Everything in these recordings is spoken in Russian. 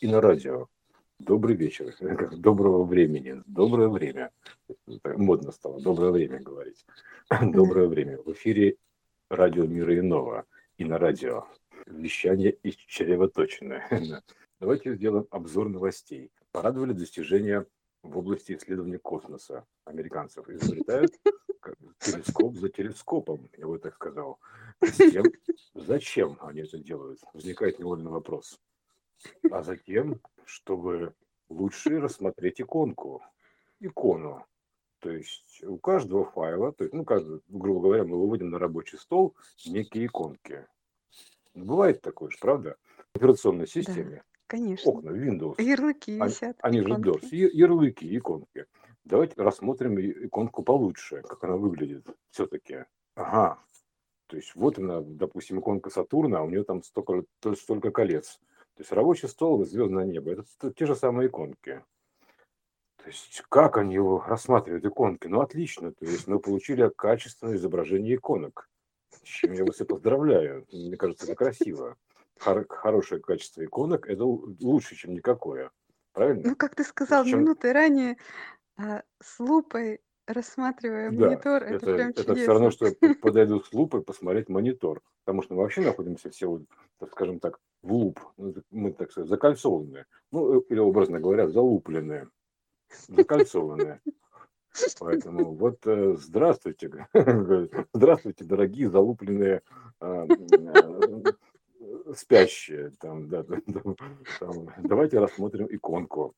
и на радио. Добрый вечер, доброго времени, доброе время. Модно стало, доброе время говорить. Доброе время. В эфире радио Мира Иного и на радио. Вещание из чревоточины. Давайте сделаем обзор новостей. Порадовали достижения в области исследования космоса. Американцев изобретают телескоп за телескопом, я бы так сказал. Затем, зачем они это делают? Возникает невольный вопрос. А затем, чтобы лучше рассмотреть иконку, икону. То есть у каждого файла, то есть, ну, каждый, грубо говоря, мы выводим на рабочий стол некие иконки. Бывает такое же, правда? В операционной системе. Да, конечно. Окна, Windows. Ярлыки висят. Они, они же DOS. Ярлыки, иконки. Давайте рассмотрим иконку получше, как она выглядит все-таки. Ага. То есть вот она, допустим, иконка Сатурна, а у нее там столько, столько колец. То есть рабочий стол и звездное небо – это те же самые иконки. То есть как они его рассматривают, иконки? Ну, отлично. То есть мы получили качественное изображение иконок. С чем я вас и поздравляю. Мне кажется, это красиво. Хор- хорошее качество иконок – это лучше, чем никакое. Правильно? Ну, как ты сказал Чем... минуты ранее, а, с лупой рассматривая Да, монитор, это это, прям это все равно, чудесно. что я подойду с лупой посмотреть монитор. Потому что мы вообще находимся все, скажем так, в луп. Ну, Мы, так сказать, закольцованные. Ну, э, или образно говоря, залупленные. Закольцованные. Поэтому вот э, здравствуйте, здравствуйте, дорогие залупленные а, э, спящие. Там, да, там, давайте рассмотрим иконку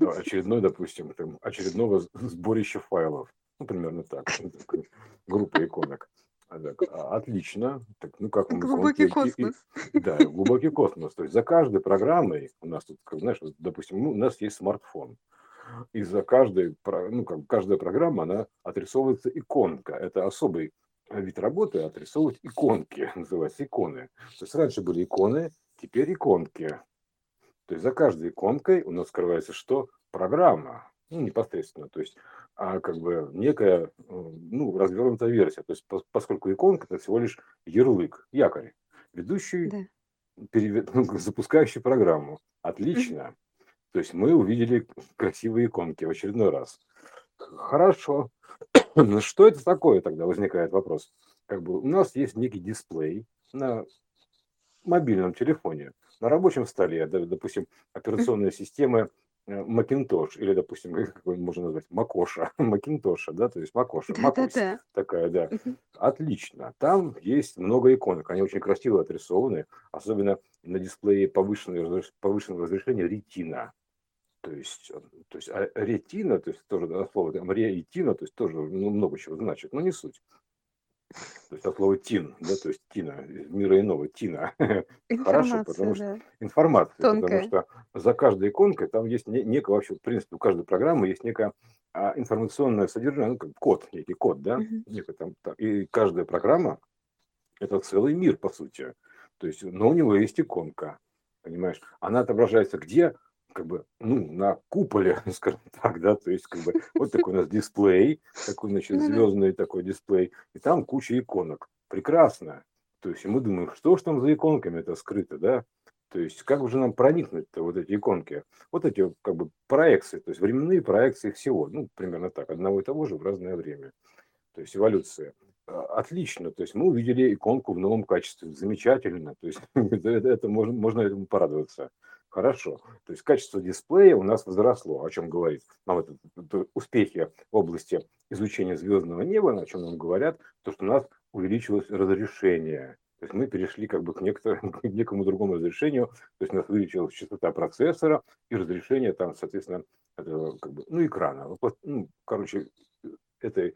очередной, допустим, там, очередного сборища файлов. Ну, примерно так. Группа иконок. А, так, а, Отлично. Так, ну как мы Глубокий иконки- и- и- космос. да, глубокий космос. То есть за каждой программой у нас тут, знаешь, допустим, ну, у нас есть смартфон. И за каждой, ну, как каждая программа, она отрисовывается иконка. Это особый вид работы, отрисовывать иконки, называется иконы. То есть раньше были иконы, теперь иконки. То есть за каждой иконкой у нас скрывается что? Программа. Ну, непосредственно. То есть а как бы некая э, ну, развернутая версия. То есть пос- поскольку иконка это всего лишь ярлык, якорь, ведущий, Да. переве- ну, запускающий программу. Отлично. То есть мы увидели красивые иконки в очередной раз. Хорошо. Но что это такое тогда? Возникает вопрос. Как бы у нас есть некий дисплей на мобильном телефоне, на рабочем столе, допустим, операционная система э, Macintosh или, допустим, как его можно назвать, Макоша, Макинтоша, да, то есть Макоша, Да-да-да. такая, да. Отлично. Там есть много иконок, они очень красиво отрисованы, особенно на дисплее повышенного, повышенного разрешения ретина. То есть, э, то есть а ретина, то есть тоже да, слово там ретина, то есть тоже ну, много чего значит, но не суть. То есть от слова тин, да, то есть тина, из мира иного, тина. Хорошо, потому что да. информация, потому Тонкая. что за каждой иконкой там есть не- некая вообще, в принципе, у каждой программы есть некая а, информационное содержание, ну, как код, некий код, да, некий там, та- и каждая программа это целый мир, по сути. То есть, но у него есть иконка, понимаешь? Она отображается где? Как бы, ну, на куполе, скажем так, да, то есть, как бы, вот такой у нас дисплей, такой, значит, звездный такой дисплей, и там куча иконок. Прекрасно. То есть, и мы думаем, что ж там за иконками это скрыто, да? То есть, как же нам проникнуть-то вот эти иконки? Вот эти, как бы, проекции, то есть, временные проекции всего, ну, примерно так, одного и того же в разное время. То есть, эволюция. А, Отлично, то есть мы увидели иконку в новом качестве, замечательно, то есть это- это можно, можно этому порадоваться. Хорошо, то есть качество дисплея у нас возросло, о чем говорит нам это, это успехи в области изучения звездного неба, о чем нам говорят, то что у нас увеличилось разрешение, то есть мы перешли как бы к, некоторому, к некому другому разрешению, то есть у нас увеличилась частота процессора и разрешение там, соответственно, этого, как бы, ну, экрана, ну, короче, этой,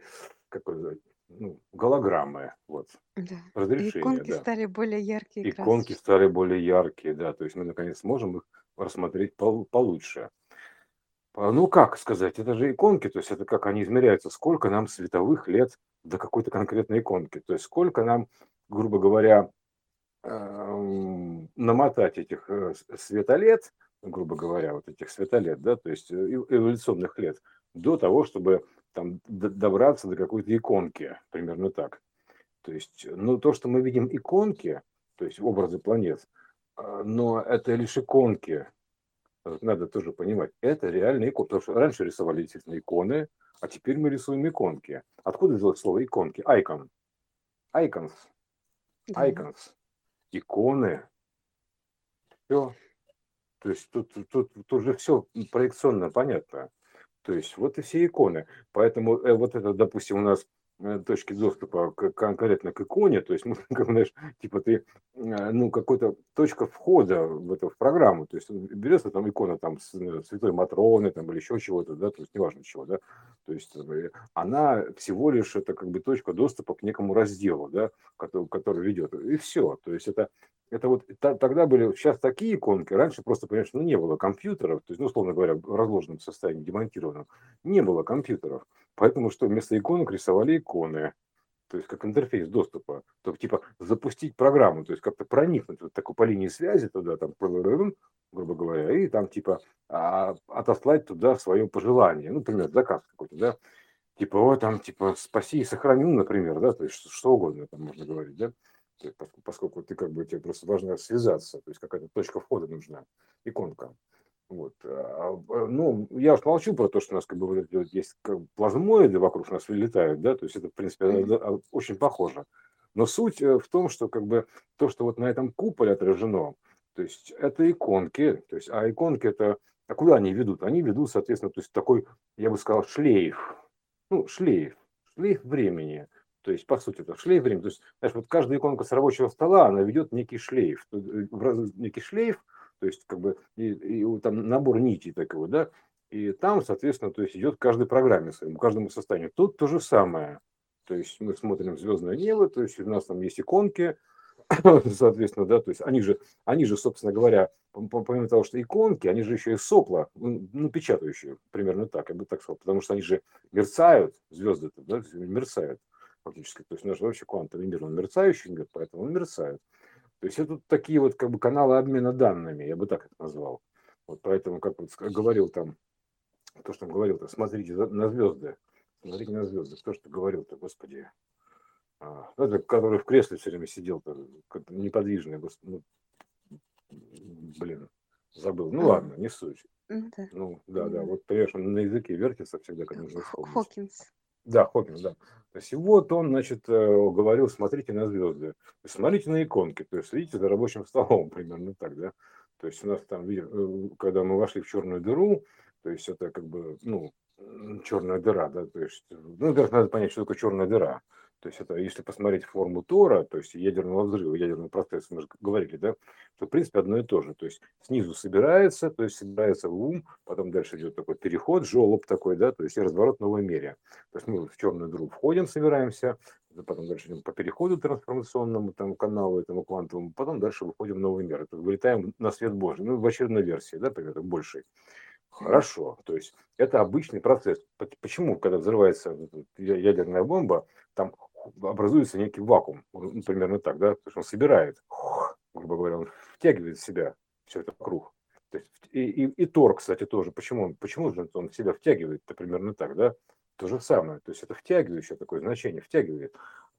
как это называть, ну, голограммы, вот, Да. Разрешение, иконки да. стали более яркие Иконки красочные. стали более яркие, да, то есть мы наконец сможем их рассмотреть пол- получше. А, Ну, как сказать, это же иконки, то есть это как они измеряются, сколько нам световых лет до какой-то конкретной иконки, то есть сколько нам, грубо говоря, эм, намотать этих э, светолет, грубо говоря, вот этих светолет, да, то есть э, эв- эволюционных лет, до того, чтобы там добраться до какой-то иконки, примерно так. То есть, ну, то, что мы видим иконки, то есть образы планет, а, но это лишь иконки. надо тоже понимать, это реальные иконы. Потому что раньше рисовали действительно иконы, а теперь мы рисуем иконки. Откуда взялось слово иконки? Icon. Icons. Icons. Иконы. Все. То есть тут, тут, тут же все проекционно понятно. То есть вот и все иконы. Поэтому э, вот это, допустим, у нас Э, точки доступа к, конкретно к иконе, то есть, ну, как, знаешь, типа ты, э, ну, какой-то точка входа в эту в программу, то есть берется там икона там с ну, Святой Матроны там или еще чего-то, да, то есть неважно чего, да, то есть э, она всего лишь это как бы точка доступа к некому разделу, да, который, который ведет, и все, то есть это это вот тогда были сейчас такие иконки, раньше просто, понимаешь, ну, не было компьютеров, то есть, ну, условно говоря, в разложенном состоянии, демонтированном, не было компьютеров. Поэтому что вместо иконок рисовали иконы, то есть как интерфейс доступа, то типа запустить программу, то есть как-то проникнуть вот такой по линии связи туда, там, грубо говоря, и там типа а, отослать туда свое пожелание, ну, например, заказ какой-то, да, типа, о, там, типа, спаси и сохрани, ну, например, да, то есть что угодно там можно говорить, да, поскольку ты как бы тебе просто важно связаться, то есть какая-то точка входа нужна, иконка. Вот. А, а, ну, я уж молчу про то, что у нас как бы вот есть плазмоиды вокруг нас вылетают, да, то есть это, в принципе, mm-hmm. очень похоже. Но суть э, в том, что как бы то, что вот на этом куполе отражено, то есть это иконки, то есть, а иконки это, а куда они ведут? Они ведут, соответственно, то есть такой, я бы сказал, шлейф, ну, шлейф, шлейф времени. То есть, по сути, это шлейф времени. То есть, знаешь, вот каждая иконка с рабочего стола, она ведет некий шлейф. Э, некий шлейф, то есть, как бы, и, и там набор нитей такого, да, и там, соответственно, то есть идет каждой программе своему, каждому состоянию. Тут то же самое. То есть мы смотрим звездное небо, то есть у нас там есть иконки, соответственно, да, то есть они же, они же, собственно говоря, помимо того, что иконки, они же еще и сопла, ну, ну, печатающие, примерно так, я бы так сказал, потому что они же мерцают, звезды, да, мерцают фактически. То есть наш вообще квантовый мир, он мерцающий мир, поэтому он мерцает. То есть это такие вот как бы каналы обмена данными, я бы так это назвал. Вот поэтому, как вот говорил там, то, что он говорил-то, смотрите на звезды, смотрите на звезды, кто что говорил-то, господи. А, это, который в кресле все время сидел-то, неподвижный, ну, блин, забыл. Ну ладно, не суть. Да. Ну, да, да, вот, понимаешь, он на языке вертится всегда, как нужно вспомнить. Хокинс. Да, Хокинс, да. То есть и вот он, значит, э, говорил, смотрите на звезды, смотрите на иконки, то есть следите за рабочим столом, примерно так, да. То есть у нас там, э, когда мы вошли в черную дыру, то есть это как бы, ну, черная дыра, да, то есть, ну, во-первых, надо понять, что такое черная дыра. То есть это, если посмотреть форму Тора, то есть ядерного взрыва, ядерного процесса, мы же говорили, да, то в принципе одно и то же. То есть снизу собирается, то есть собирается в ум, потом дальше идет такой переход, желоб такой, да, то есть и разворот новой мере. То есть мы в черную дыру входим, собираемся, потом дальше идем по переходу трансформационному там, каналу, этому квантовому, потом дальше выходим в новый мир. Это вылетаем на свет Божий, ну, в очередной версии, да, примерно большей. Хорошо, то есть это обычный процесс. Почему, когда взрывается ядерная бомба, там образуется некий вакуум, ну, примерно так, да, потому что он собирает, грубо говоря, он втягивает в себя все это вокруг. То есть, и, и, и Тор, кстати, тоже. Почему он, почему же он себя втягивает? Это примерно так, да? То же самое. То есть это втягивающее такое значение, втягивает,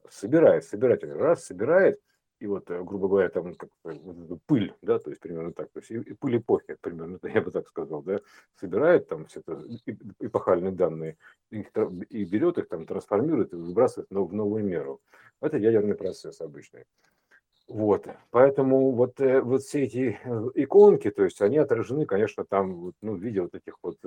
собирает, собиратель раз, собирает, и вот, э, грубо говоря, там как, пыль, да, то есть примерно так, то есть и, и пыль эпохи, примерно, я бы так сказал, да, собирает там все это эпохальные данные, их, и берет их, там, трансформирует и выбрасывает в новую меру. Это ядерный процесс обычный. Вот, поэтому вот, э, вот все эти э, иконки, то есть они отражены, конечно, там ну, в виде вот этих вот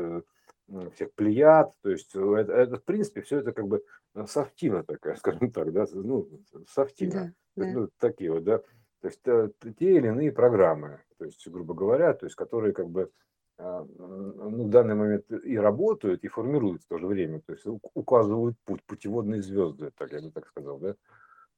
всех плеяд, то есть это, это в принципе все это как бы софтина такая, скажем так, да, ну, софтина. Да, да. Ну, такие вот, да. То есть те или иные программы, то есть, грубо говоря, то есть, которые как бы а, ну, в данный момент и работают, и формируют в то же время, то есть указывают путь, путеводные звезды, так я бы так сказал, да.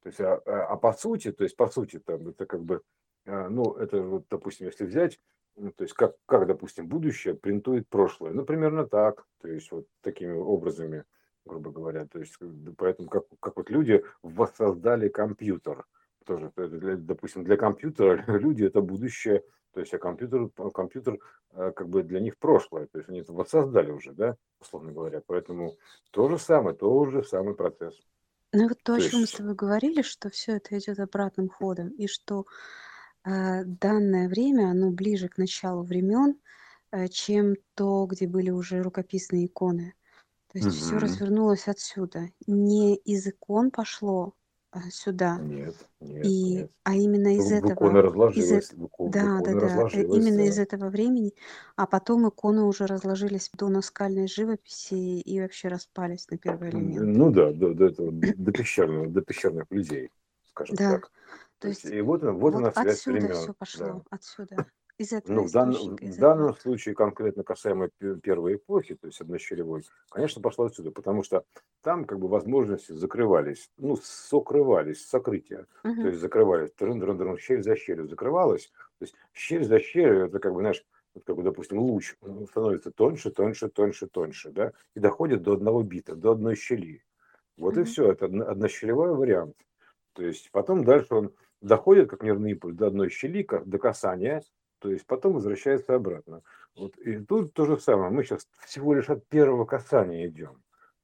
То есть, а, а, а по сути, то есть, по сути, там, это как бы, а, ну, это вот, допустим, если взять, ну, то есть, как, как, допустим, будущее принтует прошлое, ну, примерно так, то есть, вот такими образами, грубо говоря. То есть, поэтому как, как вот люди воссоздали компьютер. Тоже, для, допустим, для компьютера люди это будущее, то есть, а компьютер, компьютер э, как бы для них прошлое. То есть, они это воссоздали уже, да, условно говоря. Поэтому то же самое, тот же самый процесс. Ну вот то, то о чем мы с тобой говорили, что все это идет обратным ходом, и что э, данное время, оно ближе к началу времен, э, чем то, где были уже рукописные иконы. То есть все Мгм. развернулось отсюда. Не из икон пошло а, сюда, Нет, нет, и, нет. а именно из В в иконы этого, из разложилось, эт... в ико- в да, да, да, э, разложилось, именно из да. этого времени, а потом иконы уже разложились до наскальной живописи и вообще распались на первый М, элемент. Ну да, до, до этого, до пещерных, до пещерных людей, скажем Да, так. то То есть, есть и вот, он- вот вот она связь отсюда времен, все да. пошло, отсюда, из этого Ну, в, дан- в данном случае, конкретно касаемо пе- первой эпохи, то есть однощелевой, конечно, пошло отсюда, потому что там как бы возможности закрывались, ну, сокрывались, сокрытия. То Мгм. есть закрывались, трын -дрын -дрын, щель за щелью закрывалась. То есть щель за щелью, это как бы, знаешь, вот как бы, допустим, луч становится тоньше, тоньше, тоньше, тоньше, да, и доходит до одного бита, до одной щели. Вот и Мгм. все, это одно- однощелевой вариант. То есть потом дальше он доходит, как нервный импульс, до одной щели, до касания, то есть потом возвращается обратно. Вот и тут то же самое. Мы сейчас всего лишь от первого касания идем.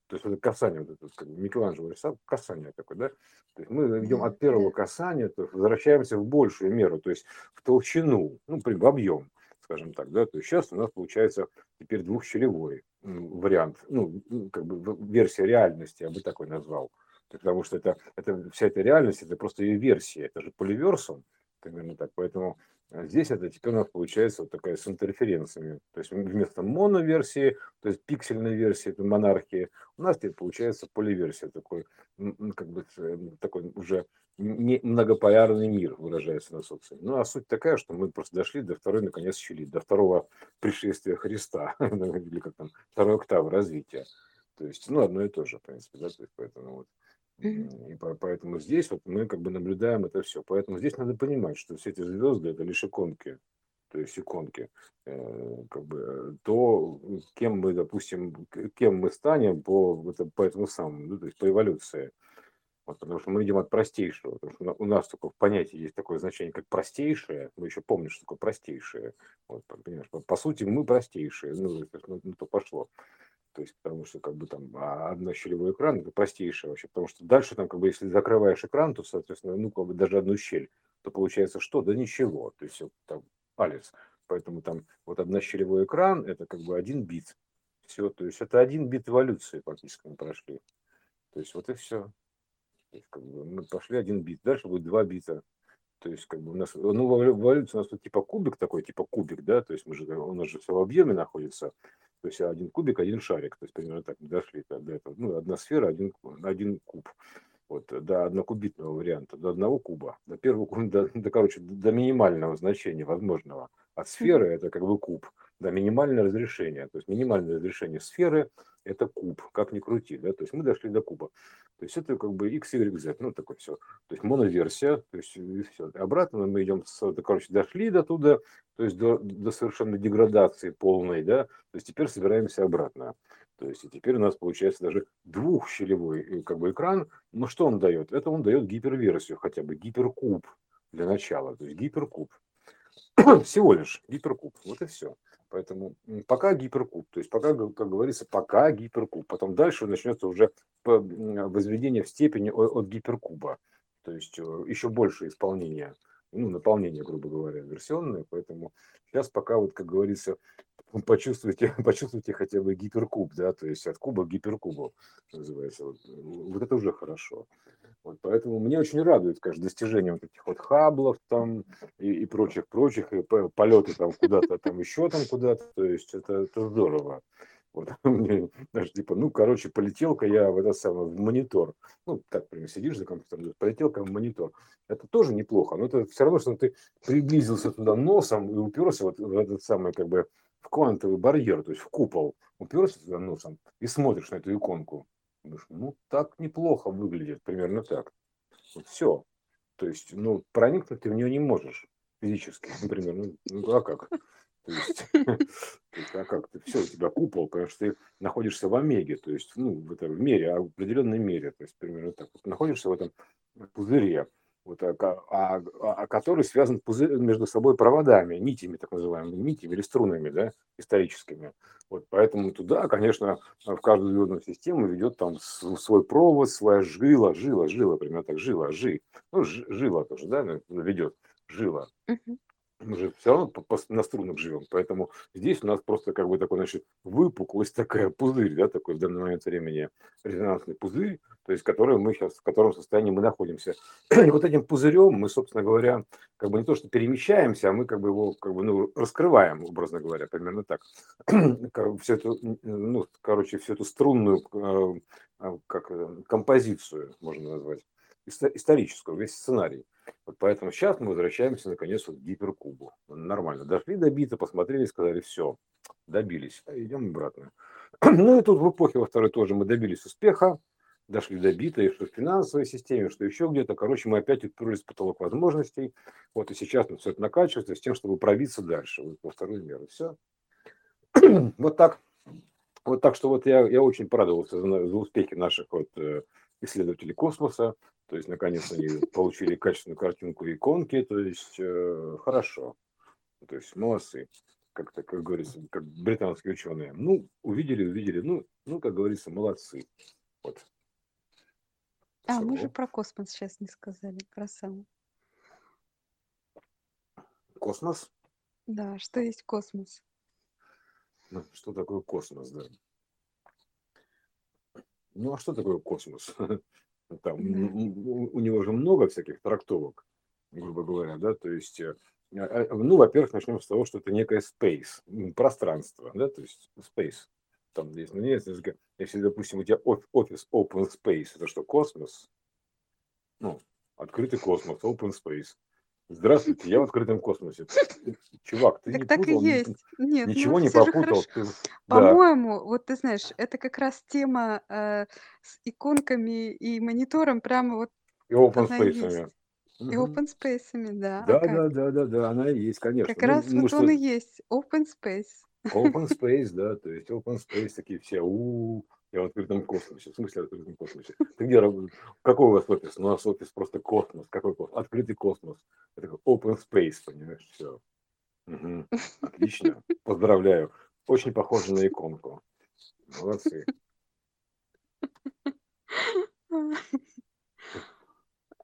То есть это касание, вот это, как Микеланджело рисовал, касание такое, да? То есть мы идем от первого касания, то возвращаемся в большую меру, то есть в толщину, ну, при- в объем, скажем так, да? То есть сейчас у нас получается теперь двухщелевой вариант, ну, как бы версия реальности, я бы такой назвал. Потому что это, это вся эта реальность, это просто ее версия, это же поливерсум, примерно так. Поэтому а здесь это теперь у нас получается вот такая с интерференциями. То есть вместо моноверсии, то есть пиксельной версии, это монархии, у нас теперь получается поливерсия, такой, как бы э, такой уже не многополярный мир, выражается на социуме. Ну, а суть такая, что мы просто дошли до второй, наконец, щели, до второго пришествия Христа, или как там, второй октавы развития. То есть, ну, одно и то же, в принципе, да, то есть, поэтому вот И по- поэтому здесь вот мы как бы наблюдаем это все. Поэтому здесь надо понимать, что все эти звезды это лишь иконки, то есть иконки. Э, Как бы э, то, кем мы, допустим, кем мы станем по, по этому самому, ну, то есть по эволюции. Вот, потому что мы идем от простейшего. Потому что у на- у нас только в понятии есть такое значение, как простейшее. Мы еще помним, что такое простейшее. Вот, понимаешь, по, по сути, мы простейшие. Ну, ну, ну, то пошло. То есть, потому что как бы там а, однощелевой экран это простейшее вообще, потому что дальше там как бы если закрываешь экран, то, соответственно, ну как бы даже одну щель, то получается что? Да ничего, то есть всё там палец. Поэтому там вот однощелевой экран это как бы один бит. Все, то есть это один бит эволюции фактически мы прошли. То есть вот и все. Есть, как бы мы пошли один бит, дальше будет два бита. То есть, как бы у нас, ну, в эволюции у нас тут типа кубик такой, типа кубик, да, то есть мы же, нас же все в объеме находится, то есть один кубик, один шарик, то есть примерно так мы дошли до этого. Ну, одна сфера, один, один куб. Вот, до однокубитного варианта, до одного куба, до первого куба, до, до, короче, до минимального значения возможного. От сферы это как бы куб, до минимальное разрешение. То есть минимальное разрешение сферы это куб, как ни крути, да, то есть мы дошли до куба. То есть это как бы x, y, z, ну такое все. То есть моноверсия, то есть и все. Обратно мы идем, с, это, короче, дошли до туда, то есть до, до совершенно деградации полной, да, то есть теперь собираемся обратно. То есть и теперь у нас получается даже двухщелевой э, как бы экран. Но что он дает? Это он дает гиперверсию, хотя бы гиперкуб для начала. То есть гиперкуб. Всего лишь гиперкуб. Вот и все. Поэтому пока гиперкуб, то есть пока, как говорится, пока гиперкуб. Потом дальше начнется уже возведение в степени от гиперкуба. То есть э, еще больше исполнения, ну, наполнение, грубо говоря, версионное. Поэтому сейчас пока, вот, как говорится, почувствуйте, почувствуйте хотя бы гиперкуб, да, то есть от куба к гиперкубу называется. Вот, вот это уже хорошо. Вот поэтому мне очень радует, конечно, достижение вот этих вот хаблов там и, и прочих, прочих, и по- полеты там куда-то там еще там куда-то, то есть это, это здорово. Вот, мне даже типа, ну, короче, полетел-ка я в этот самый, в монитор. Ну, так, прям сидишь за компьютером, полетел-ка в монитор. Это тоже неплохо, но это все равно, что ты приблизился туда носом и уперся вот в этот самый, как бы, в квантовый барьер, то есть в купол, уперся туда носом и смотришь на эту иконку. Думаешь, ну, так неплохо выглядит, примерно так. Вот все. То есть, ну, проникнуть ты в нее не можешь физически, например. Ну, ну а как? То есть, а как ты? Все, у тебя купол, потому что ты находишься в омеге, то есть, ну, в этом в мере, а в определенной мере, то есть, примерно так. Находишься в этом пузыре, вот, а, а, а- а который связан пузырь, между собой проводами, нитями, так называемыми, нитями или струнами, да, историческими. Вот, поэтому туда, конечно, в каждую звездную систему ведет там свой провод, своя жила, жила, жила, примерно так, жила, жи. Ну, жила тоже, да, ведет, жила. Мгм. мы же все равно на струнах живем, поэтому здесь у нас просто как бы такой, значит, выпуклость такая, пузырь, да, такой в данный момент времени резонансный пузырь, то есть который мы сейчас, в котором состоянии мы находимся. И вот этим пузырем мы, собственно говоря, как бы не то, что перемещаемся, а мы как бы его как бы, ну, раскрываем, образно говоря, примерно так. Все эту, ну, короче, всю эту струнную э, а, как, э, композицию, можно назвать, историческую, весь сценарий. Вот поэтому сейчас мы возвращаемся наконец вот к гиперкубу. Нормально. Дошли до бита, посмотрели, сказали, все, добились. А идем обратно. Ну и тут в эпохе во второй тоже мы добились успеха, дошли до бита, и что в финансовой системе, что еще где-то. Короче, мы опять уперлись в потолок возможностей. Вот и сейчас мы все это накачивается с тем, чтобы пробиться дальше, вот, во второй меры. Все. вот так. Вот так что вот я, я очень порадовался за, за успехи наших вот э, исследователей космоса. То есть, наконец, они получили качественную картинку иконки, то есть, э, хорошо. То есть, молодцы, как, -то, как говорится, как британские ученые. Ну, увидели, увидели, ну, ну как говорится, молодцы. Вот. А, мы же про космос сейчас не сказали, про сам. Космос? Да, что есть космос? Ну, что такое космос, да? Ну, а что такое космос? Там, у, у него же много всяких трактовок, грубо говоря, да, то есть, э, а, а, ну, во-первых, начнем с того, что это некое space, пространство, да, то есть space. Там есть, ну, нет, если, допустим, у тебя офис open space, это что, космос? Ну, открытый космос, open space. Здравствуйте, я в открытом космосе. Чувак, ты так не так путал, и есть. Нет, ничего ну не попутал. Ты... Да, По-моему, вот ты знаешь, это как раз тема э, с иконками и монитором прямо вот и open space. И open space'ами, да. А Да, как? да, да, да, да, она и есть, конечно. Как Ну, раз мы вот что, он и есть. Open space. Open space, да, то есть open space такие все, у я в открытом космосе. В смысле в открытом космосе? Ты где работаешь? Какой у вас офис? Ну, у нас офис просто космос. Какой космос? Открытый космос. Это open space, понимаешь, все. Мгм. Отлично. Поздравляю. Очень похоже на иконку. Молодцы.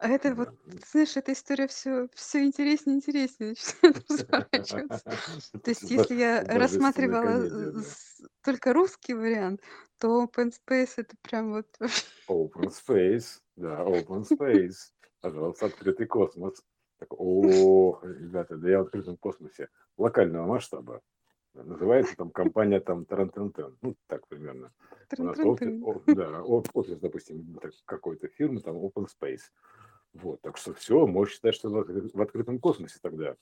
А это вот, знаешь, эта история все, все интереснее и интереснее начинает разворачиваться. То есть, если я рассматривала только русский вариант, то Open Space это прям вот Open space, да, open space. Пожалуйста, открытый космос. Так, о, ребята, да я в открытом космосе локального масштаба. Называется там компания там Тарантентен. Ну, так примерно. У нас офис, да, офис, допустим, какой-то фирмы, там Open Space. Вот, так что все, можешь считать, что в откры- в открытом космосе тогда.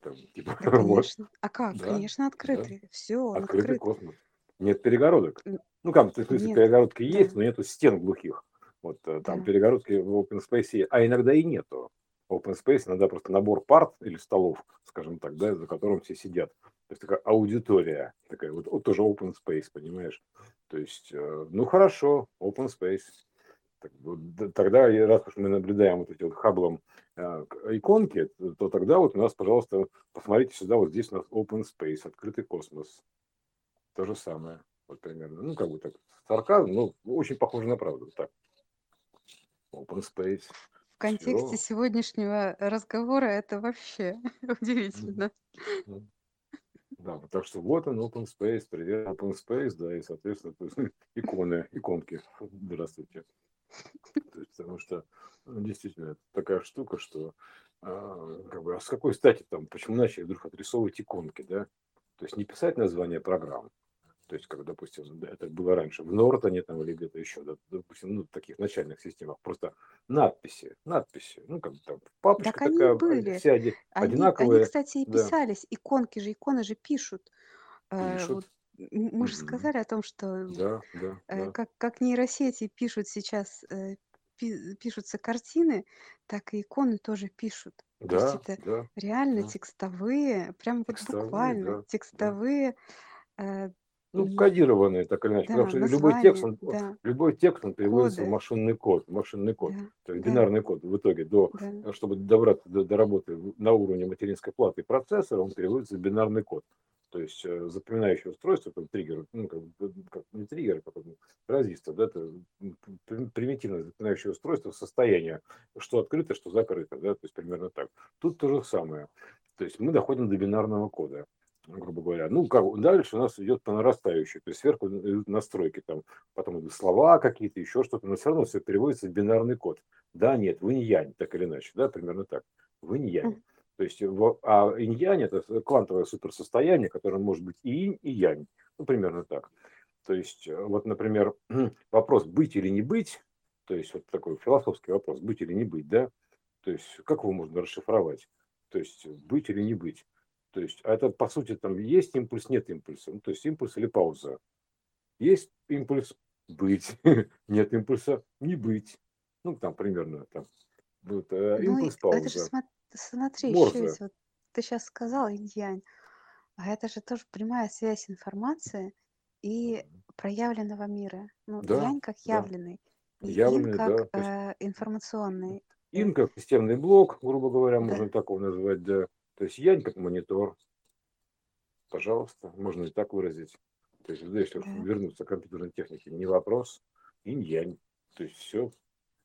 Там, типа, Да, вот, конечно. А как? да, Конечно, да, открытый. Все, он открытый открыт. космос. Нет перегородок. Ну, как, в смысле, Нет, перегородки да, есть, но нету стен глухих. Вот э, там да. перегородки в open space, есть, а иногда и нету. Open space иногда просто набор парт или столов, скажем так, да, за которым все сидят. То есть такая аудитория, такая вот, вот тоже open space, понимаешь? То есть, э, ну хорошо, open space. Д- тогда, раз уж мы наблюдаем вот эти вот хаблом э, иконки, то, то тогда вот у нас, пожалуйста, посмотрите сюда, вот здесь у нас open space, открытый космос. То же самое, вот примерно. Ну, как бы так, сарказм, ну, очень похоже на правду. Так, open space, В контексте все. сегодняшнего разговора это вообще удивительно. Да, так что вот он, open space, привет, open space, да, и, соответственно, иконы, иконки, здравствуйте. Потому что ну, действительно такая штука, что а, как бы, а с какой стати там, почему начали вдруг отрисовывать иконки, да? То есть не писать название программ, то есть, как, допустим, да, это было раньше в Нортоне там или где-то еще, да, допустим, ну, в таких начальных системах, просто надписи, надписи, ну, как бы там Так папочка они такая, были. все оди- Они, они, одинаковые, кстати, и да, писались. Иконки же, иконы же пишут. Э, пишут, вот мы же сказали о том, что да, да, э, да, как, как нейросети пишут сейчас, э, пи- пишутся картины, так и иконы тоже пишут. То есть да, это да, реально да, текстовые, прям вот текстовые, буквально да, да. текстовые, э, Ну, кодированные, так или иначе, потому да, что любой текст, он, да, любой текст, он переводится в коды, машинный код, в машинный код, да, то есть да, бинарный код в итоге, до, да. чтобы добраться до, до работы в- на уровне материнской платы процессора, он переводится в бинарный код. То есть э, запоминающее устройство, там триггер, ну, как, как не триггер, как транзистор, да, это примитивное запоминающее устройство состояние, что открыто, что закрыто, да, то есть примерно так. Тут то же самое. То есть мы доходим до бинарного кода грубо говоря. Ну, как дальше у нас идет по нарастающей, то есть сверху идут настройки, там, потом слова какие-то, еще что-то, но все равно все переводится в бинарный код. Да, нет, вы не янь, так или иначе, да, примерно так. Вы не янь. То есть, а инь-янь это квантовое суперсостояние, которое может быть и инь, и янь. Ну, примерно так. То есть, вот, например, вопрос быть или не быть, то есть, вот такой философский вопрос, быть или не быть, да, то есть, как его можно расшифровать? То есть, быть или не быть? То есть, а это, по сути, там есть импульс, нет импульса. Ну, то есть, импульс или пауза. Есть импульс быть, нет импульса не быть. Ну, там примерно там. Вот, э, Ну, импульс, это же, пауза. Смотри, еще Морзе. есть, вот ты сейчас сказал инь-янь, а это же тоже прямая связь информации и проявленного мира. Ну, Да, янь как да. явленный, и Явленный, как да. То есть э, информационный. ин как системный блок, грубо говоря, Да. можно так его назвать, да. То есть янь как монитор. Пожалуйста, можно и так выразить. То есть, да, если Да. вернуться к компьютерной технике, не вопрос, инь-янь. То есть все,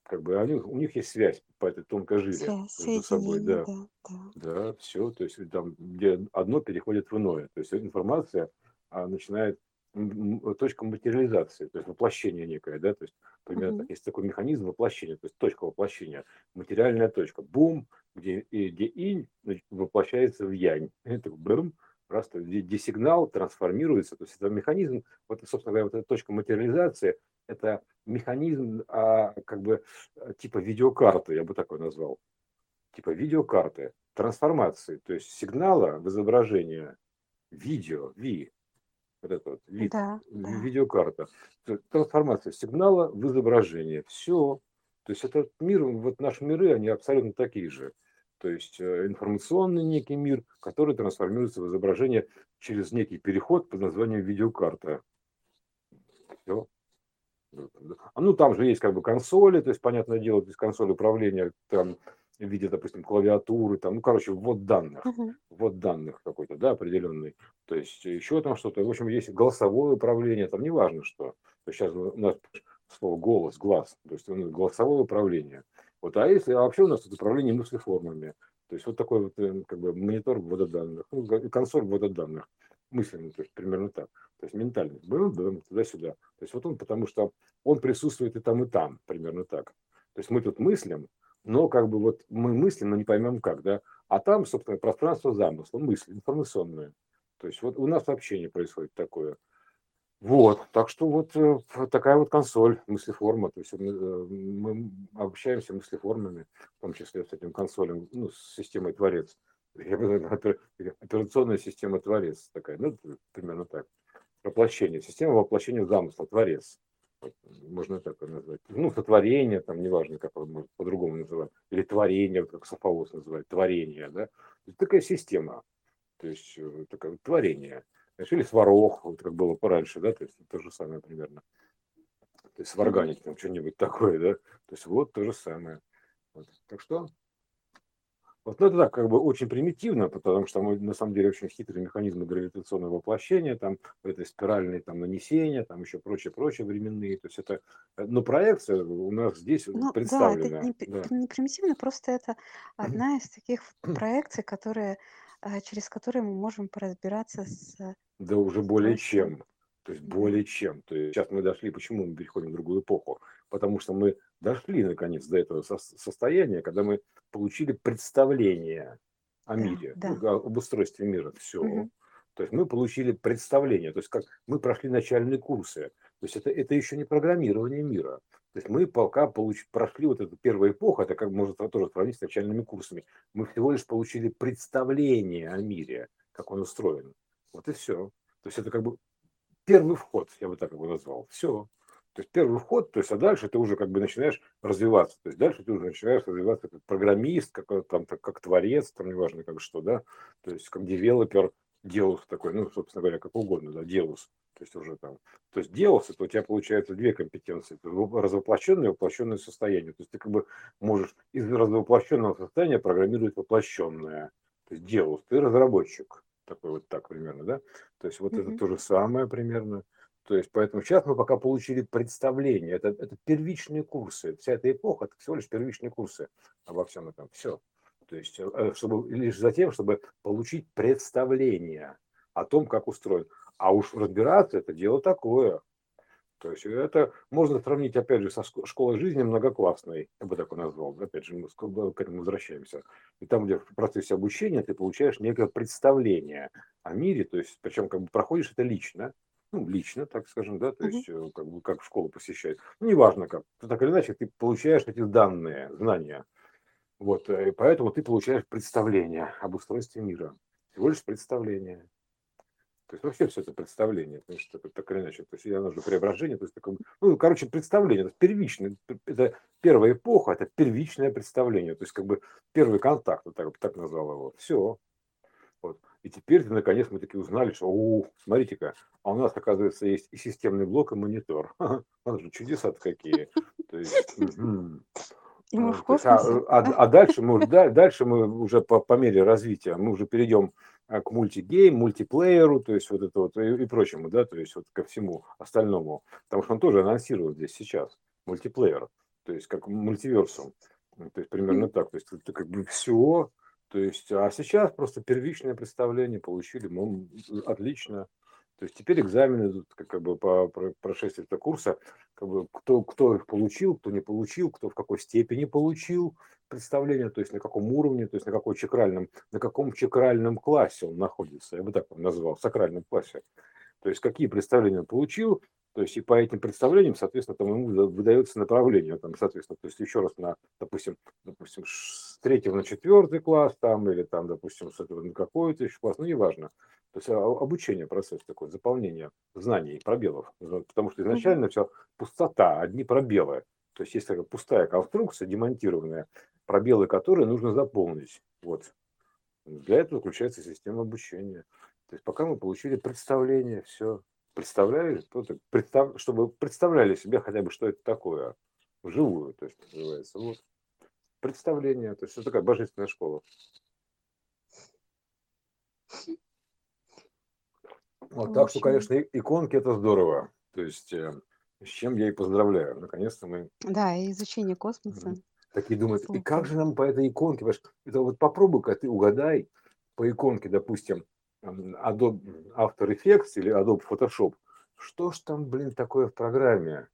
как бы они, у них есть связь по этой тонкой жиле Связь, между собой, да. да, да. Да, все, то есть там, где одно переходит в иное. То есть информация а, начинает точка материализации, то есть воплощение некое, да, то есть примерно Мгм. так, есть такой механизм воплощения, то есть точка воплощения, материальная точка, бум, где, где инь воплощается в янь, это бэм, раз, то есть где, где сигнал трансформируется, то есть это механизм, вот, собственно говоря, вот эта точка материализации, это механизм а, как бы э, типа видеокарты, я бы такой назвал, типа видеокарты, трансформации, то есть сигнала в изображение видео, ви, вот это вот, вид, Да, ви- да. видеокарта, есть трансформация сигнала в изображение, все. То есть этот мир, вот наши миры, они абсолютно такие же. То есть э, информационный некий мир, который трансформируется в изображение через некий переход под названием видеокарта. Все. А ну там же есть как бы консоли, то есть понятное дело, то есть консоль управления там в виде, допустим, клавиатуры, там, ну, короче, ввод данных, Мгм. ввод данных какой-то, да, определенный. То есть еще там что-то, в общем, есть голосовое управление, там неважно что. То есть сейчас у нас слово голос, глаз, то есть голосовое управление. Вот, а если, а вообще у нас тут управление мыслеформами. То есть вот такой вот э, как бы монитор ввода ну, консоль ввода мысленный, то есть примерно так. То есть ментальный, туда-сюда. То есть вот он, потому что он присутствует и там, и там, примерно так. То есть мы тут мыслим, но как бы вот мы мыслим, но не поймем как, да. А там, собственно, пространство замысла, мысли, информационное. То есть вот у нас общение происходит такое. Вот, так что вот э, такая вот консоль, мыслеформа, то есть мы, э, мы общаемся мыслеформами, в том числе с этим консолем, ну, с системой Творец. Операционная система Творец такая, ну, примерно так. Воплощение, система воплощения замысла, Творец. Можно так это назвать. Ну, сотворение, там, неважно, как можно по-другому называть. Или творение, как Софовоз называет, творение, да. То есть такая система, то есть э, такое творение. Или сварог, вот как было пораньше, да, то есть то же самое примерно. То есть сварганить там что-нибудь такое, да. То есть вот то же самое. Вот. Так что вот ну, это так, как бы очень примитивно, потому что мы, на самом деле очень хитрые механизмы гравитационного воплощения, там, это спиральные там, нанесения, там еще прочее, прочее временные. То есть это, э, но проекция у нас здесь Ну да, это представлена. не, Да. не примитивно, просто это одна из таких проекций, которые, через которые мы можем поразбираться с э, Да уже более чем. То есть Да. более чем. То есть сейчас мы дошли, почему мы переходим в другую эпоху? Потому что мы дошли наконец до этого со- состояния, когда мы получили представление о Да, мире, да. ну, о- об устройстве мира. Все. Мгм. То есть мы получили представление, то есть как мы прошли начальные курсы. То есть это, это еще не программирование мира. То есть мы пока получ, прошли вот эту первую эпоху, это как можно тоже сравнить с начальными курсами. Мы всего лишь получили представление о мире, как он устроен. Вот и все. То есть это как бы первый вход, я бы так его назвал. Все. То есть первый вход, то есть а дальше ты уже как бы начинаешь развиваться. То есть дальше ты уже начинаешь развиваться как программист, как, там, как творец, там неважно как что, да. То есть как девелопер, делус такой, ну, собственно говоря, как угодно, да, делус. То есть уже там. То есть делус, это у тебя получается две компетенции. Развоплощенное и воплощенное состояние. То есть ты как бы можешь из развоплощенного состояния программировать воплощенное. То есть делус, ты разработчик. такой вот так примерно, да? То есть вот mm-hmm. это то же самое примерно. То есть поэтому сейчас мы пока получили представление, это, это первичные курсы, вся эта эпоха, это всего лишь первичные курсы обо всем этом, все. То есть э, чтобы, лишь за тем, чтобы получить представление о том, как устроен. А уж разбираться, это дело такое. То есть это можно сравнить, опять же, со школой жизни многоклассной, я бы такой назвал. Опять же, мы к этому возвращаемся. И там, где в процессе обучения ты получаешь некое представление о мире, то есть, причем как бы проходишь это лично, ну, лично, так скажем, да, то есть, mm-hmm. как бы, как школу посещать. Ну, неважно как, так или иначе, ты получаешь эти данные, знания. Вот, э, и поэтому ты получаешь представление об устройстве мира. Всего лишь представление. То есть вообще все это представление, потому что так, или иначе, то есть я нужно преображение, то есть такое, ну, короче, представление, это первичное, это первая эпоха, это первичное представление, то есть как бы первый контакт, вот так, так назвал его, все. Вот. И теперь, наконец, мы таки узнали, что, о, смотрите-ка, а у нас, оказывается, есть и системный блок, и монитор. У же чудеса какие. То есть, мы в а, а, а дальше мы, дальше мы уже по, по мере развития, мы уже перейдем а, к мультигейм, мультиплееру, то есть вот это вот и, и прочему, да, то есть вот ко всему остальному. Потому что он тоже анонсировал здесь сейчас мультиплеер, то есть как мультиверсум. То есть примерно так. То есть это как бы все. То есть, а сейчас просто первичное представление получили, мы отлично. То есть теперь экзамены идут как бы по прошествии этого курса, как бы кто, кто их получил, кто не получил, кто в какой степени получил представление, то есть на каком уровне, то есть на каком чакральном, на каком чакральном классе он находится, я бы так назвал, сакральном классе. То есть какие представления он получил, то есть и по этим представлениям, соответственно, там ему выдается направление, там, соответственно, то есть еще раз на, допустим, допустим, с третьего на четвертый класс, там, или там, допустим, с этого на какой-то еще класс, ну, неважно. То есть а, обучение, процесс такой, заполнение знаний, пробелов. Потому что изначально все пустота, одни пробелы. То есть есть такая пустая конструкция, демонтированная, пробелы которой нужно заполнить. Вот. Для этого включается система обучения. То есть пока мы получили представление, все. Представляли, представ, чтобы представляли себе хотя бы, что это такое, вживую, то есть называется. Вот. Представление, то есть это такая божественная школа. Вот, так что, конечно, иконки это здорово. То есть, э, с чем я и поздравляю. Наконец-то мы... Да, и изучение космоса. Такие думают, и как же нам по этой иконке? Это вот попробуй-ка ты угадай по иконке, допустим, Adobe After Effects или Adobe Photoshop. Что ж там, блин, такое в программе?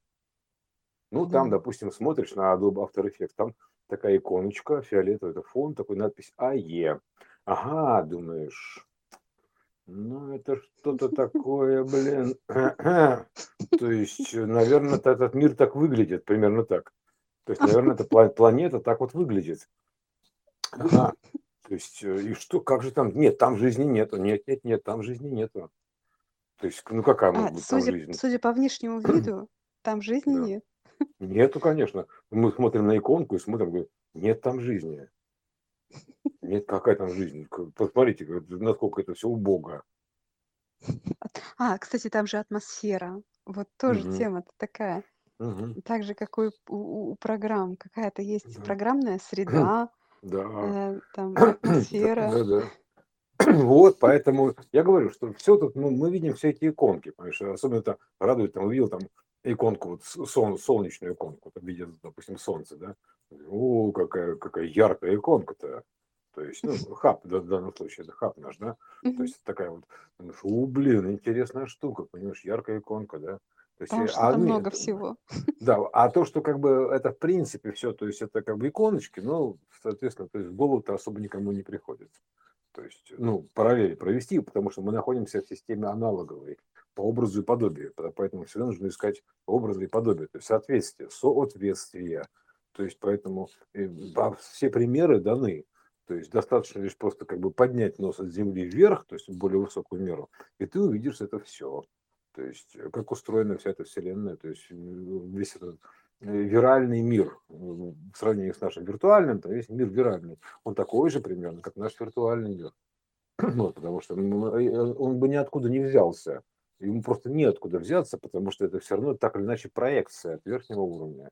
Ну, там, допустим, смотришь на Adobe After Effects, там такая иконочка, фиолетовый это фон, такой надпись АЕ. Ага, думаешь, ну, это что-то такое, блин. То есть, наверное, этот мир так выглядит, примерно так. То есть, наверное, эта планета так вот выглядит. Ага. То есть, э, и что, как же там? Нет, там жизни нету. Нет, нет, нет, там жизни нету. То есть, ну какая может а, быть судя, там жизнь? Судя по внешнему виду, там жизни да. нет. Нету, конечно. Мы смотрим на иконку и смотрим, говорим, нет там жизни. Нет, какая там жизнь? Посмотрите, насколько это все убого. А, кстати, там же атмосфера. Вот тоже угу. тема-то такая. Угу. Так же, как и у, у программ. Какая-то есть да. программная среда, да. э, там атмосфера. Да, да. Вот, поэтому я говорю, что все тут, ну, мы видим все эти иконки, понимаешь, особенно это радует, там, увидел там иконку, вот сон, солнечную иконку, там видят, допустим, солнце, да, о, какая, какая яркая иконка-то, то есть, ну, хаб в данном случае, это хаб наш, да, то есть такая вот, думаешь, о, блин, интересная штука, понимаешь, яркая иконка, да, то есть, Там что а, много всего. Да, а то, что как бы это в принципе все, то есть это как бы иконочки, ну, соответственно, то есть в голову-то особо никому не приходит. То есть, ну, параллели провести, потому что мы находимся в системе аналоговой по образу и подобию, поэтому всегда нужно искать образы и подобие, то есть соответствие, соответствие. То есть поэтому э, все примеры даны. То есть достаточно лишь просто как бы поднять нос от земли вверх, то есть в более высокую меру, и ты увидишь это все. То есть э, как устроена вся эта вселенная, то есть э, весь этот виральный мир в сравнении с нашим виртуальным, то есть мир виральный, он такой же примерно, как наш виртуальный мир. Вот, потому что он бы ниоткуда не взялся. Ему просто неоткуда взяться, потому что это все равно так или иначе проекция от верхнего уровня.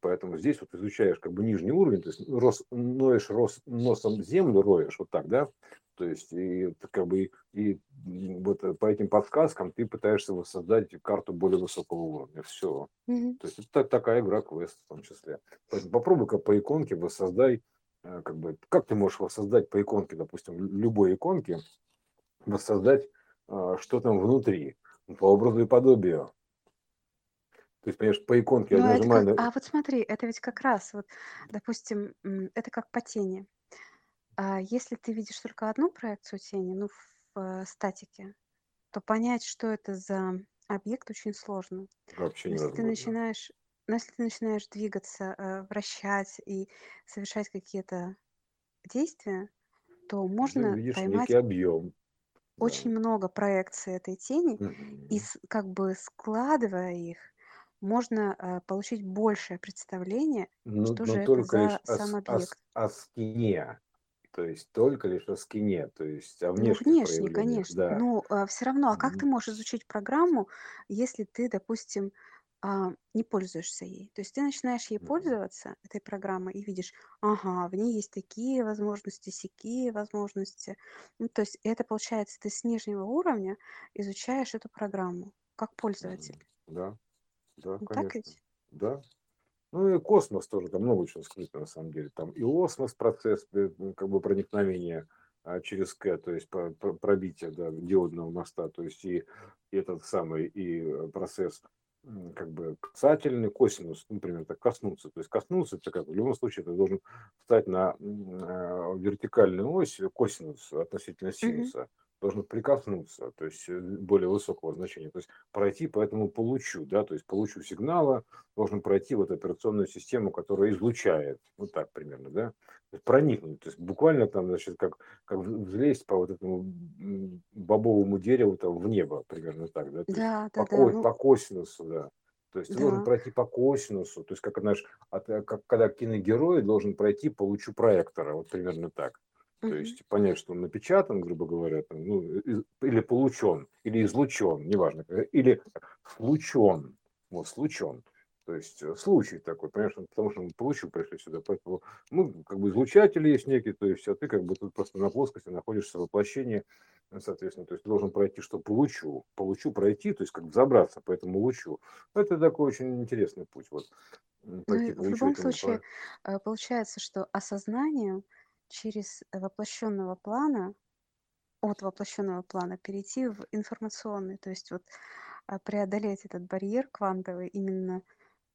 Поэтому здесь вот изучаешь как бы нижний уровень, то есть рос, ноешь рос, носом землю, роешь, вот так, да, то есть и как бы и вот по этим подсказкам ты пытаешься воссоздать карту более высокого уровня. Все. Mm-hmm. То есть это такая игра квест в том числе. Поэтому попробуй-ка по иконке воссоздай, э, как бы, как ты можешь воссоздать по иконке, допустим, любой иконке, воссоздать, э, что там внутри, по образу и подобию. То есть, понимаешь, по иконке я Ну, это нажимаю как... на... А вот смотри, это ведь как раз, вот, допустим, это как по тени. А если ты видишь только одну проекцию тени, ну, в э, статике, то понять, что это за объект, очень сложно. вообще Но если ты невозможно. начинаешь, но если ты начинаешь двигаться, э, вращать и совершать какие-то действия, то Ты можно видишь некий поймать объем. Да. очень много проекций этой тени, и Мгм. с- как бы складывая их, можно э, получить большее представление, Но, что но же это только лишь за сам с- о, объект. о скине. То есть только лишь о скине, то есть о Ну, внешних внешне, проявлениях, конечно. да. Но все равно, а как ты можешь изучить программу, если ты, допустим, а, не пользуешься ей? То есть ты начинаешь ей пользоваться, этой программой, и видишь, ага, в ней есть такие возможности, сякие возможности. Ну, то есть это получается, ты с нижнего уровня изучаешь эту программу как пользователь. Да, да, Ну, так конечно. ведь? Да. Ну и космос тоже, там много чего скрыто на самом деле. Там и осмос процесс, э, как бы проникновения а, через К, то есть пробитие да, диодного моста, то есть и, и этот самый и э, процесс как бы касательный косинус, например, так коснуться. То есть коснуться, это как в любом случае ты должен встать на м, э, вертикальную ось косинус относительно синуса должен прикоснуться, то есть э, более высокого значения, то есть пройти по этому получу, да, то есть получу сигнала должен пройти вот операционную систему, которая излучает, вот так примерно, да, то есть проникнуть, то есть буквально там, значит, как, как взлезть по вот этому бобовому дереву там в небо, примерно так, да, то есть Да, по, да, да. ко- Ну, по косинусу, да, то есть ты должен да. пройти по косинусу, то есть как, знаешь, от, э, как, когда киногерой должен пройти по лучу проектора, вот примерно так. То есть понять, что он напечатан, грубо говоря, там, ну, из- или получен, или излучен, неважно, как, или случен, вот случен. То есть э, случай такой, понимаешь, ну, потому что мы получу пришли сюда, поэтому ну, как бы излучатель есть некий, то есть, а ты как бы тут просто на плоскости находишься в воплощении, э, соответственно, то есть должен пройти, что получу, получу пройти, то есть как взобраться по этому лучу. Это такой очень интересный путь, вот, Ну в по любом случае э, получается, что осознанием через воплощенного плана, от воплощенного плана перейти в информационный, то есть вот а, преодолеть этот барьер квантовый именно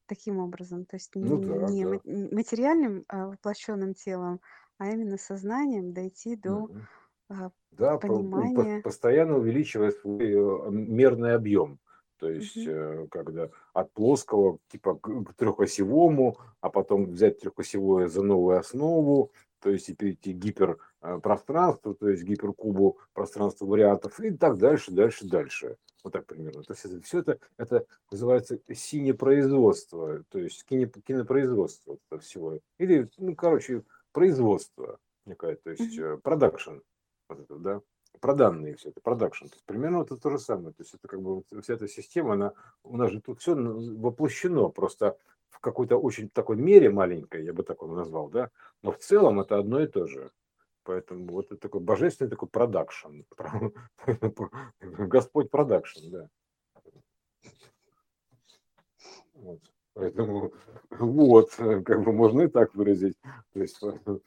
таким образом, то есть Ну да, не ма- да. н- материальным а, воплощенным телом, а именно сознанием дойти до Мгм. а, Да, по- ну, по- понимания. постоянно увеличивая свой э, мерный объем. То есть, э, когда от плоского типа к к трехосевому, а потом взять трехосевое за новую основу, то есть и перейти к гиперпространству, то есть гиперкубу пространства вариантов и так дальше, дальше, дальше. Вот так примерно. То есть это, все это, это называется синепроизводство, то есть кино, кинопроизводство этого всего. Или, ну, короче, производство некое, то есть Мгм. продакшн вот это, да, про данные все это, продакшн. То есть примерно это то же самое. То есть это как бы вся эта система, она, у нас же тут все воплощено просто в какой-то очень такой мере маленькой, я бы так его назвал, да, но в целом это одно и то же. Поэтому вот это такой божественный такой продакшн. Господь продакшн, да. Вот. Поэтому вот, как бы можно и так выразить. То есть, э,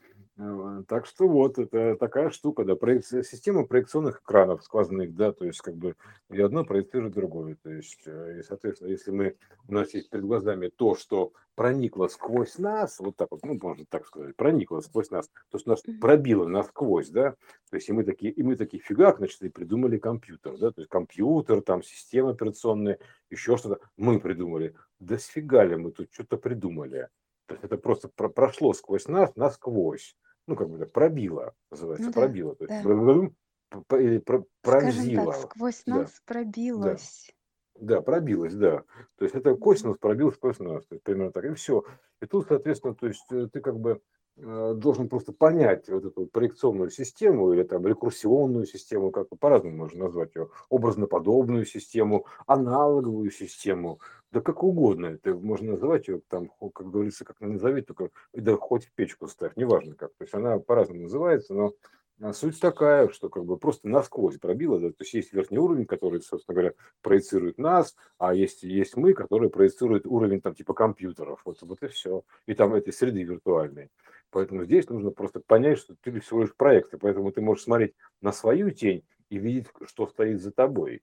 так что вот, это такая штука, да, проекция, система проекционных экранов сквозных, да, то есть как бы и одно проецирует другое. То есть, э, и, соответственно, если мы, у нас есть перед глазами то, что проникло сквозь нас, вот так вот, ну, можно так сказать, проникло сквозь нас, то есть нас пробило насквозь, да, то есть и мы такие, и мы такие фигак, значит, и придумали компьютер, да, то есть компьютер, там, система операционная, еще что-то, мы придумали. Да сфига ли мы тут что-то придумали? То есть это просто про- прошло сквозь нас, насквозь. Ну, как бы так, пробило, называется, Ну да, пробило. То есть да. или про- Скажем так, пронзило. сквозь Да, нас да, пробилось. да, пробилось, да. То есть это Мгм. косинус пробил сквозь нас. То есть примерно так. И все. И тут, соответственно, то есть э, ты как бы э, должен просто понять вот эту проекционную систему или там рекурсионную систему, как по-разному можно назвать ее, образно-подобную систему, аналоговую систему, да как угодно, это можно называть ее, там, как говорится, как назови, только да хоть в печку ставь, неважно как. То есть она по-разному называется, но а суть такая, что как бы просто насквозь пробила, да, то есть есть верхний уровень, который, собственно говоря, проецирует нас, а есть, есть мы, которые проецируют уровень там типа компьютеров, вот, вот и все, и там этой среды виртуальной. Поэтому здесь нужно просто понять, что ты всего лишь проект, и поэтому ты можешь смотреть на свою тень и видеть, что стоит за тобой.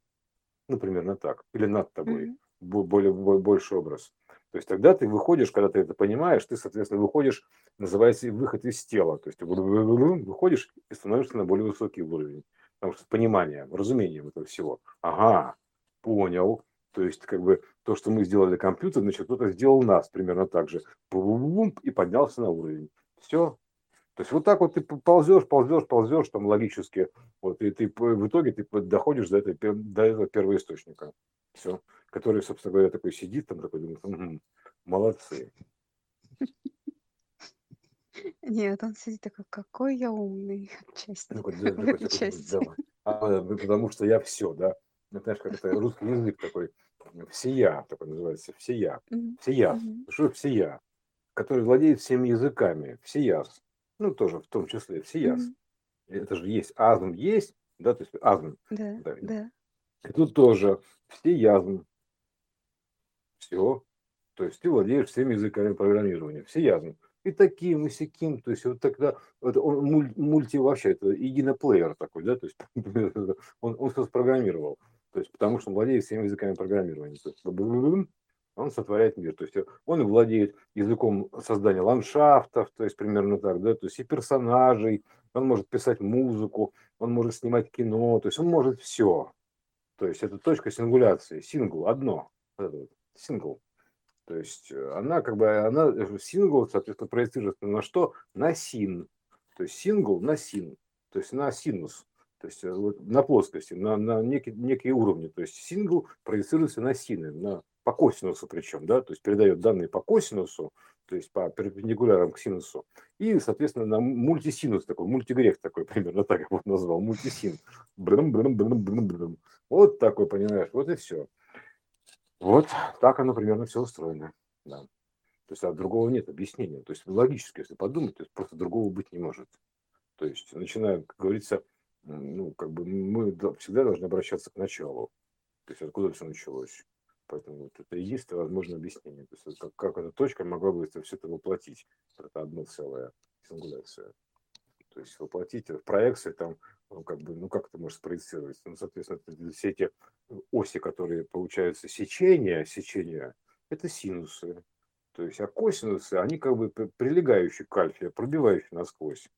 Ну, примерно так. Или над тобой. Mm-hmm. Более, больше образ. То есть тогда ты выходишь, когда ты это понимаешь, ты, соответственно, выходишь, называется выход из тела. То есть ты выходишь и становишься на более высокий уровень. Потому что понимание, разумение этого всего. Ага, понял. То есть, как бы, то, что мы сделали компьютер, значит, кто-то сделал нас примерно так же. И поднялся на уровень. Все. То есть вот так вот ты ползешь, ползешь, ползешь там логически, вот и ты в итоге ты доходишь до, этой, до этого первоисточника. Все который, собственно говоря, такой сидит там, такой думает, угу, молодцы. Нет, он сидит такой, какой я умный. Ну, да, части. Да, а, потому что я все, да. Ну, знаешь, как это русский язык такой, всея, такой называется, всея. Всея. Mm-hmm. Что всея? Который владеет всеми языками. Всеяс. Ну, тоже в том числе всеяс. Mm-hmm. Это же есть. Азм есть, да, то есть азм. Да, да. И тут тоже всеязм. Все. То есть ты владеешь всеми языками программирования, все ясно. И таким, и сяким. То есть вот тогда это он мульти вообще, это единоплеер такой, да, то есть он, он все спрограммировал. То есть потому что он владеет всеми языками программирования. То есть, он сотворяет мир. То есть он владеет языком создания ландшафтов, то есть примерно так, да, то есть и персонажей, он может писать музыку, он может снимать кино, то есть он может все. То есть это точка сингуляции, сингл, одно сингл. То есть э, она как бы, она э, сингл, соответственно, проецируется на что? На син. То есть сингл на син. То есть на синус. То есть э, вот на плоскости, на, на некие, некие уровни. То есть сингл проецируется на сины, на, по косинусу причем, да, то есть передает данные по косинусу, то есть по перпендикулярам к синусу, и, соответственно, на мультисинус такой, мультигрех такой, примерно так я его назвал, мультисин. Брым, брым, брым, брым, брым. Вот такой, понимаешь, вот и все. Вот так оно примерно все устроено. Да. То есть, а другого нет объяснения. То есть, логически, если подумать, то есть просто другого быть не может. То есть, начинаем, как говорится, ну, как бы мы всегда должны обращаться к началу. То есть, откуда все началось. Поэтому вот это единственное возможное объяснение. То есть, как, как эта точка могла бы это, все это воплотить. Это одно целое, сингуляция. То есть, воплотить в проекции там ну, как бы, ну, как это может спроецировать? Ну, соответственно, все эти оси, которые получаются сечения, сечения, это синусы. То есть, а косинусы, они как бы прилегающие к альфе, пробивающие насквозь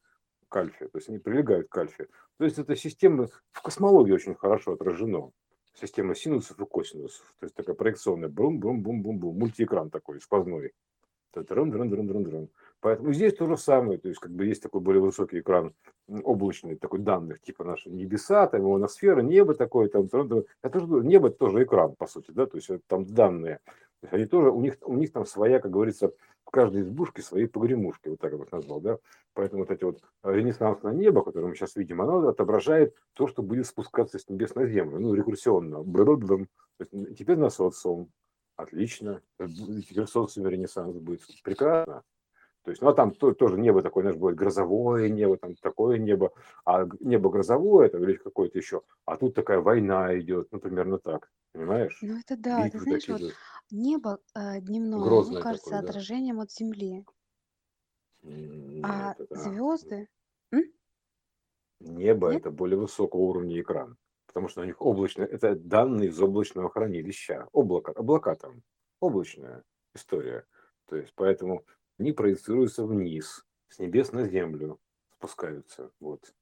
к альфе, то есть они прилегают к альфе. То есть эта система в космологии очень хорошо отражена. Система синусов и косинусов. То есть такая проекционная бум-бум-бум-бум-бум, мультиэкран такой сквозной. Дрон, Поэтому здесь то же самое, то есть как бы есть такой более высокий экран облачный, такой данных, типа наши небеса, там ионосфера, небо такое, там, там, это же небо это тоже экран, по сути, да, то есть там данные. То есть они тоже, у них, у них там своя, как говорится, в каждой избушке свои погремушки, вот так я их назвал, да. Поэтому вот эти вот ренессансное небо, которое мы сейчас видим, оно отображает то, что будет спускаться с небес на землю, ну, рекурсионно. Теперь на социум. Отлично. Теперь социум ренессанс будет. Прекрасно. То есть, ну, а там то, тоже небо такое, знаешь, будет грозовое небо, там такое небо, а небо грозовое, это или какое-то еще, а тут такая война идет, ну, примерно так, понимаешь? Ну, это да, Битвы ты знаешь, вот небо э, дневное, Грозное кажется такое, да. отражением от Земли, Нет, а это, звезды... М? Небо Нет? это более высокого уровня экран, потому что у них облачное, это данные из облачного хранилища, облако, облака там, облачная история. То есть, поэтому они проецируются вниз, с небес на землю спускаются. Вот.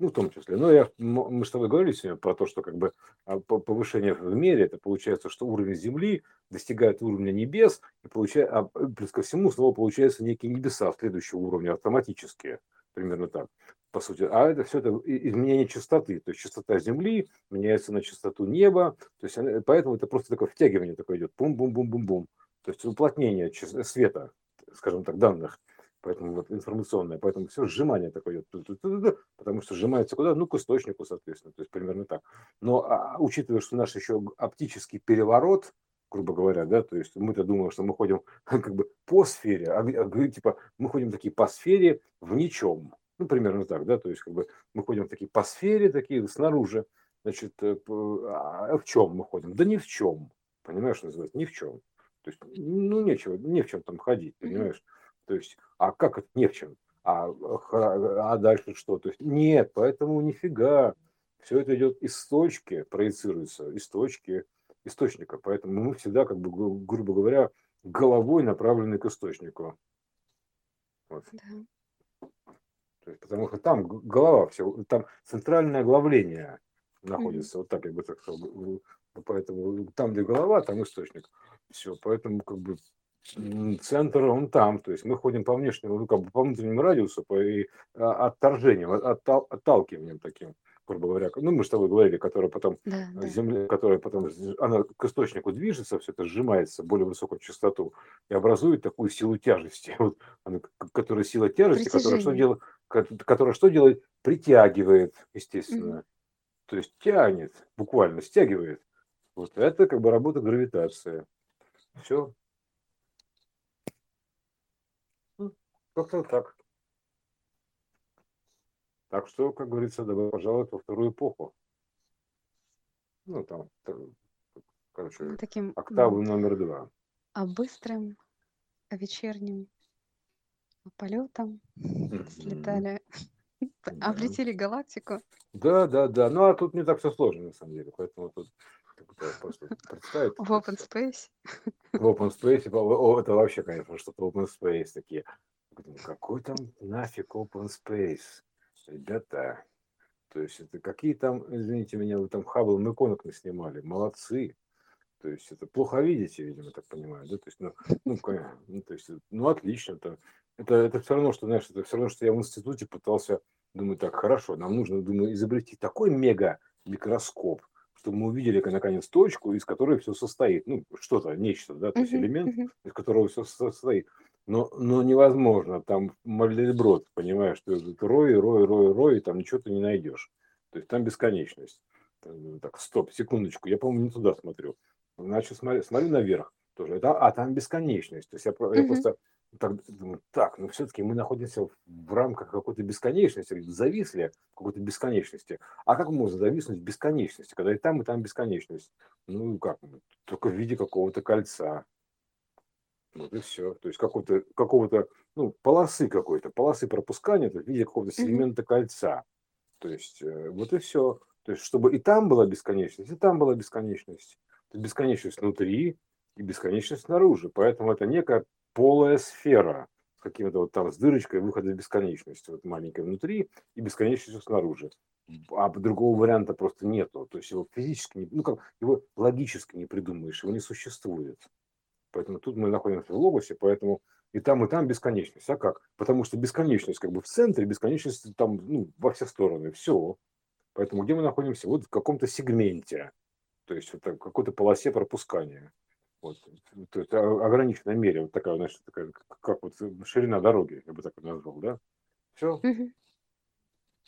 Ну, в том числе. Но я, мы с тобой говорили сегодня про то, что как бы а, повышение в мире, это получается, что уровень Земли достигает уровня небес, и получает, а плюс ко всему снова получаются некие небеса следующего уровня автоматические, примерно так, по сути. А это все это изменение частоты, то есть частота Земли меняется на частоту неба, то есть поэтому это просто такое втягивание такое идет, бум-бум-бум-бум-бум, то есть уплотнение света скажем так, данных, поэтому вот информационное, поэтому все сжимание такое потому что сжимается куда? Ну, к источнику, соответственно, то есть примерно так. Но а, учитывая, что наш еще оптический переворот, грубо говоря, да, то есть мы-то думаем, что мы ходим как бы по сфере, а, а типа мы ходим такие по сфере в ничем. Ну, примерно так, да, то есть как бы мы ходим такие по сфере, такие снаружи, значит, э, а в чем мы ходим? Да ни в чем, понимаешь, называется, ни в чем. То есть, ну, нечего, не в чем там ходить, понимаешь? То есть, а как это не в чем? А, а дальше что? То есть, нет, поэтому нифига. Все это идет из точки, проецируется, из точки источника. Поэтому мы всегда, как бы, грубо говоря, головой направлены к источнику. Вот. Да. То есть, потому что там голова, все, там центральное главление находится, mm-hmm. вот так я бы так сказал. Поэтому там, где голова, там источник. Все, поэтому как бы центр, он там, то есть мы ходим по внешнему, ну, как бы по внутреннему радиусу, по и, а, отторжением, оттал, отталкиванием таким грубо говоря, ну мы с тобой говорили, которая потом да, да. земля, которая потом она к источнику движется, все это сжимается более высокую частоту и образует такую силу тяжести, вот, она, которая сила тяжести, которая что делает, которая что делает, притягивает, естественно, угу. то есть тянет, буквально стягивает. Вот это как бы работа гравитации. Все. Ну, как-то так. Так что, как говорится, добро пожаловать во вторую эпоху. Ну, там, короче, Таким октавы номер два. а быстрым а вечерним полетом слетали, Да. облетели галактику. да, да, да. Ну, а тут не так все сложно, на самом деле. Поэтому тут просто представить. В open space. В open space, о, это вообще, конечно, что-то open space такие. Какой там нафиг open space? ребята, то есть это какие там, извините меня, вы там Хаббл иконок снимали, молодцы. То есть это плохо видите, видимо, так понимаю, да? То есть, ну, ну, ну, то есть, ну отлично. Это, это, это все равно, что, знаешь, это все равно, что я в институте пытался, думаю, так, хорошо, нам нужно, думаю, изобрести такой мега микроскоп, чтобы мы увидели, наконец, точку, из которой все состоит. Ну, что-то, нечто, да, то есть элемент, из которого все состоит. Но, но невозможно, там Мальдельброд, понимаешь, что это рой, рой, рой, рой, там ничего ты не найдешь. То есть там бесконечность. Так, стоп, секундочку, я, по-моему, не туда смотрю. Значит, смотрю, смотрю наверх тоже. Это, а, там бесконечность. То есть я, я просто так, думаю, так, ну все-таки мы находимся в рамках какой-то бесконечности, зависли в какой-то бесконечности. А как можно зависнуть в бесконечности, когда и там, и там бесконечность? Ну как, только в виде какого-то кольца. Вот и все. То есть какого-то, какого-то, ну, полосы какой-то, полосы пропускания в виде какого-то сегмента кольца. То есть э, вот и все. То есть чтобы и там была бесконечность, и там была бесконечность. То есть бесконечность внутри и бесконечность снаружи. Поэтому это некая полая сфера с каким-то вот там с дырочкой выхода в бесконечность. Вот маленькая внутри и бесконечностью снаружи. А другого варианта просто нету. То есть его физически, ну как, его логически не придумаешь, его не существует. Поэтому тут мы находимся в логосе, поэтому и там, и там бесконечность. А как? Потому что бесконечность как бы в центре, бесконечность там ну, во все стороны. Все. Поэтому где мы находимся? Вот в каком-то сегменте. То есть вот в какой-то полосе пропускания. Вот, то есть ограниченной мере, вот такая, значит, такая, как вот ширина дороги, я бы так назвал, да? Все.